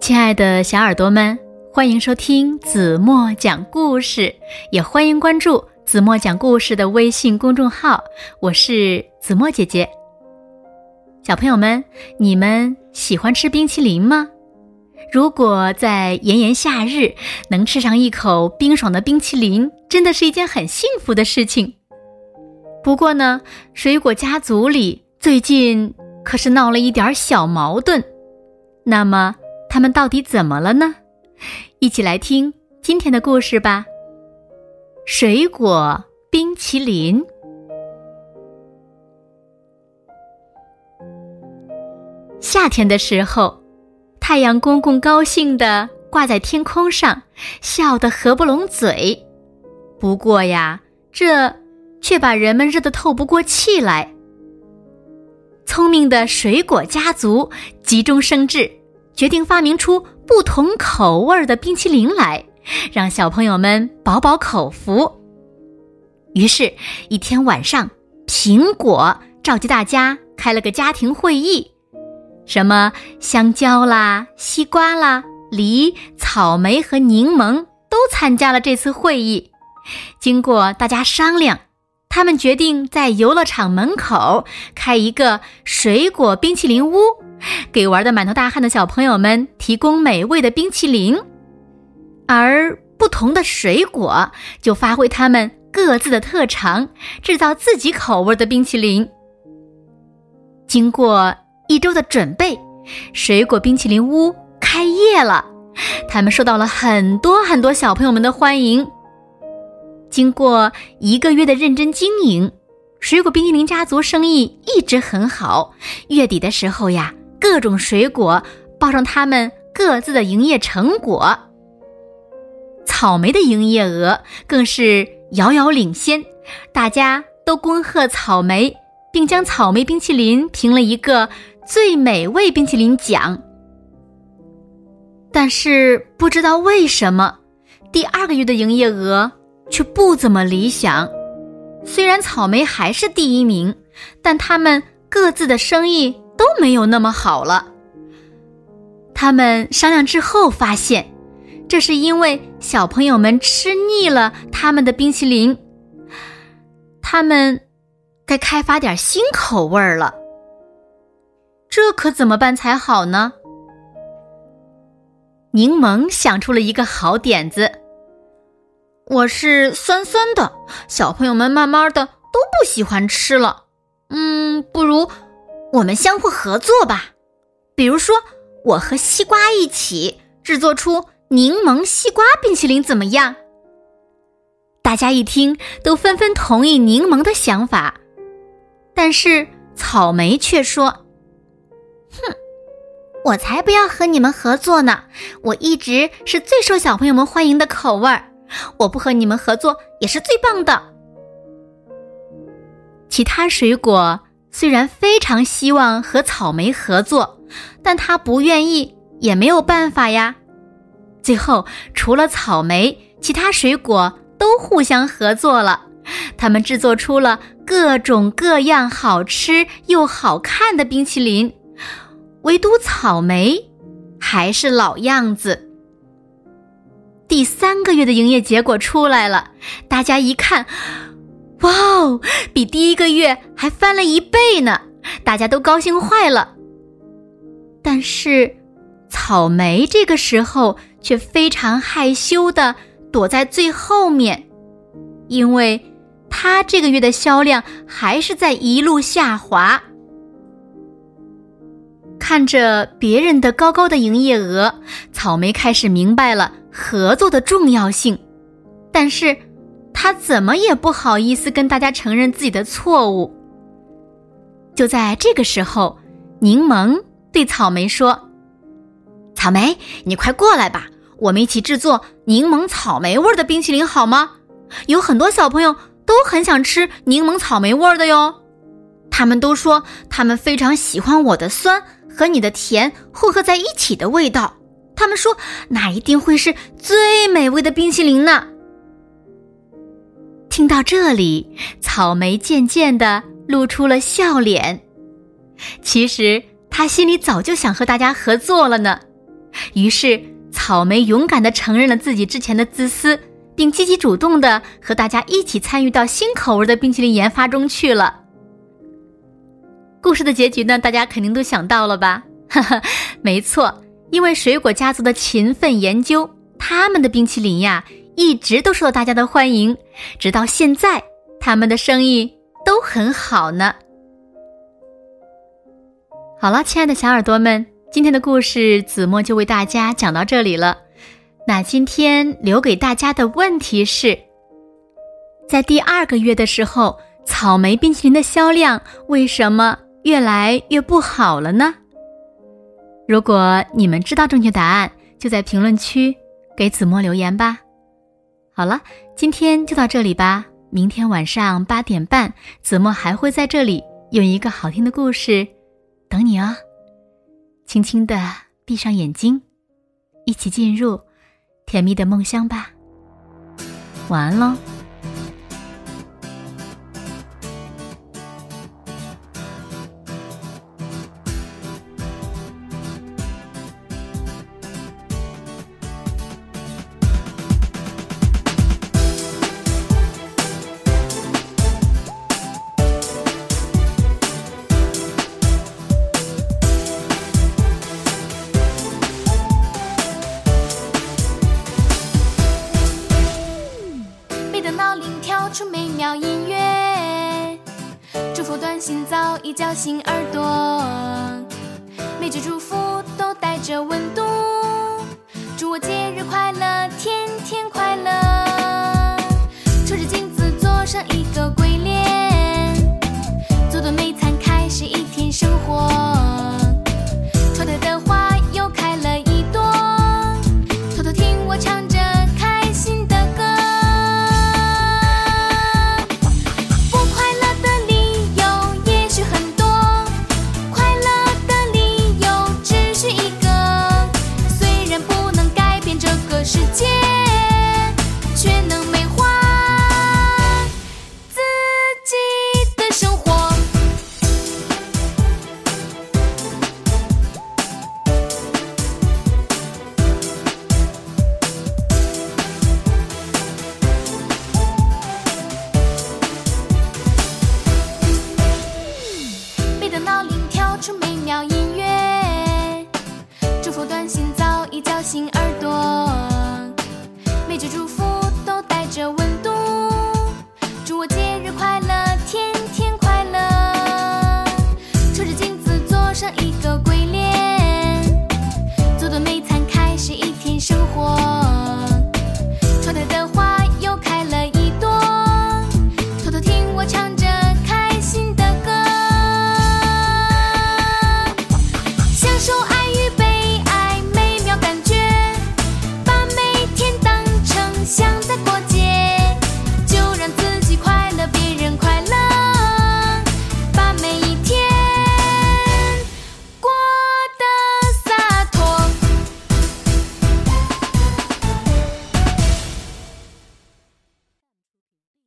亲爱的小耳朵们，欢迎收听子墨讲故事，也欢迎关注子墨讲故事的微信公众号。我是子墨姐姐。小朋友们，你们喜欢吃冰淇淋吗？如果在炎炎夏日能吃上一口冰爽的冰淇淋，真的是一件很幸福的事情。不过呢，水果家族里最近可是闹了一点小矛盾。那么。他们到底怎么了呢？一起来听今天的故事吧。水果冰淇淋。夏天的时候，太阳公公高兴的挂在天空上，笑得合不拢嘴。不过呀，这却把人们热得透不过气来。聪明的水果家族急中生智。决定发明出不同口味的冰淇淋来，让小朋友们饱饱口福。于是，一天晚上，苹果召集大家开了个家庭会议，什么香蕉啦、西瓜啦、梨、草莓和柠檬都参加了这次会议。经过大家商量，他们决定在游乐场门口开一个水果冰淇淋屋。给玩的满头大汗的小朋友们提供美味的冰淇淋，而不同的水果就发挥他们各自的特长，制造自己口味的冰淇淋。经过一周的准备，水果冰淇淋屋开业了，他们受到了很多很多小朋友们的欢迎。经过一个月的认真经营，水果冰淇淋家族生意一直很好。月底的时候呀。各种水果报上他们各自的营业成果，草莓的营业额更是遥遥领先，大家都恭贺草莓，并将草莓冰淇淋评了一个最美味冰淇淋奖。但是不知道为什么，第二个月的营业额却不怎么理想。虽然草莓还是第一名，但他们各自的生意。都没有那么好了。他们商量之后发现，这是因为小朋友们吃腻了他们的冰淇淋。他们该开发点新口味了。这可怎么办才好呢？柠檬想出了一个好点子。我是酸酸的，小朋友们慢慢的都不喜欢吃了。嗯，不如。我们相互合作吧，比如说，我和西瓜一起制作出柠檬西瓜冰淇淋，怎么样？大家一听，都纷纷同意柠檬的想法，但是草莓却说：“哼，我才不要和你们合作呢！我一直是最受小朋友们欢迎的口味儿，我不和你们合作也是最棒的。”其他水果。虽然非常希望和草莓合作，但他不愿意，也没有办法呀。最后，除了草莓，其他水果都互相合作了，他们制作出了各种各样好吃又好看的冰淇淋。唯独草莓还是老样子。第三个月的营业结果出来了，大家一看。哇哦，比第一个月还翻了一倍呢！大家都高兴坏了。但是，草莓这个时候却非常害羞的躲在最后面，因为它这个月的销量还是在一路下滑。看着别人的高高的营业额，草莓开始明白了合作的重要性，但是。他怎么也不好意思跟大家承认自己的错误。就在这个时候，柠檬对草莓说：“草莓，你快过来吧，我们一起制作柠檬草莓味的冰淇淋好吗？有很多小朋友都很想吃柠檬草莓味的哟。他们都说他们非常喜欢我的酸和你的甜混合在一起的味道。他们说那一定会是最美味的冰淇淋呢。”听到这里，草莓渐渐的露出了笑脸。其实他心里早就想和大家合作了呢。于是，草莓勇敢的承认了自己之前的自私，并积极主动的和大家一起参与到新口味的冰淇淋研发中去了。故事的结局呢？大家肯定都想到了吧？哈哈，没错，因为水果家族的勤奋研究，他们的冰淇淋呀，一直都受到大家的欢迎，直到现在，他们的生意都很好呢。好了，亲爱的小耳朵们，今天的故事子墨就为大家讲到这里了。那今天留给大家的问题是，在第二个月的时候，草莓冰淇淋的销量为什么？越来越不好了呢。如果你们知道正确答案，就在评论区给子墨留言吧。好了，今天就到这里吧。明天晚上八点半，子墨还会在这里用一个好听的故事等你哦。轻轻的闭上眼睛，一起进入甜蜜的梦乡吧。晚安喽。叫醒耳朵，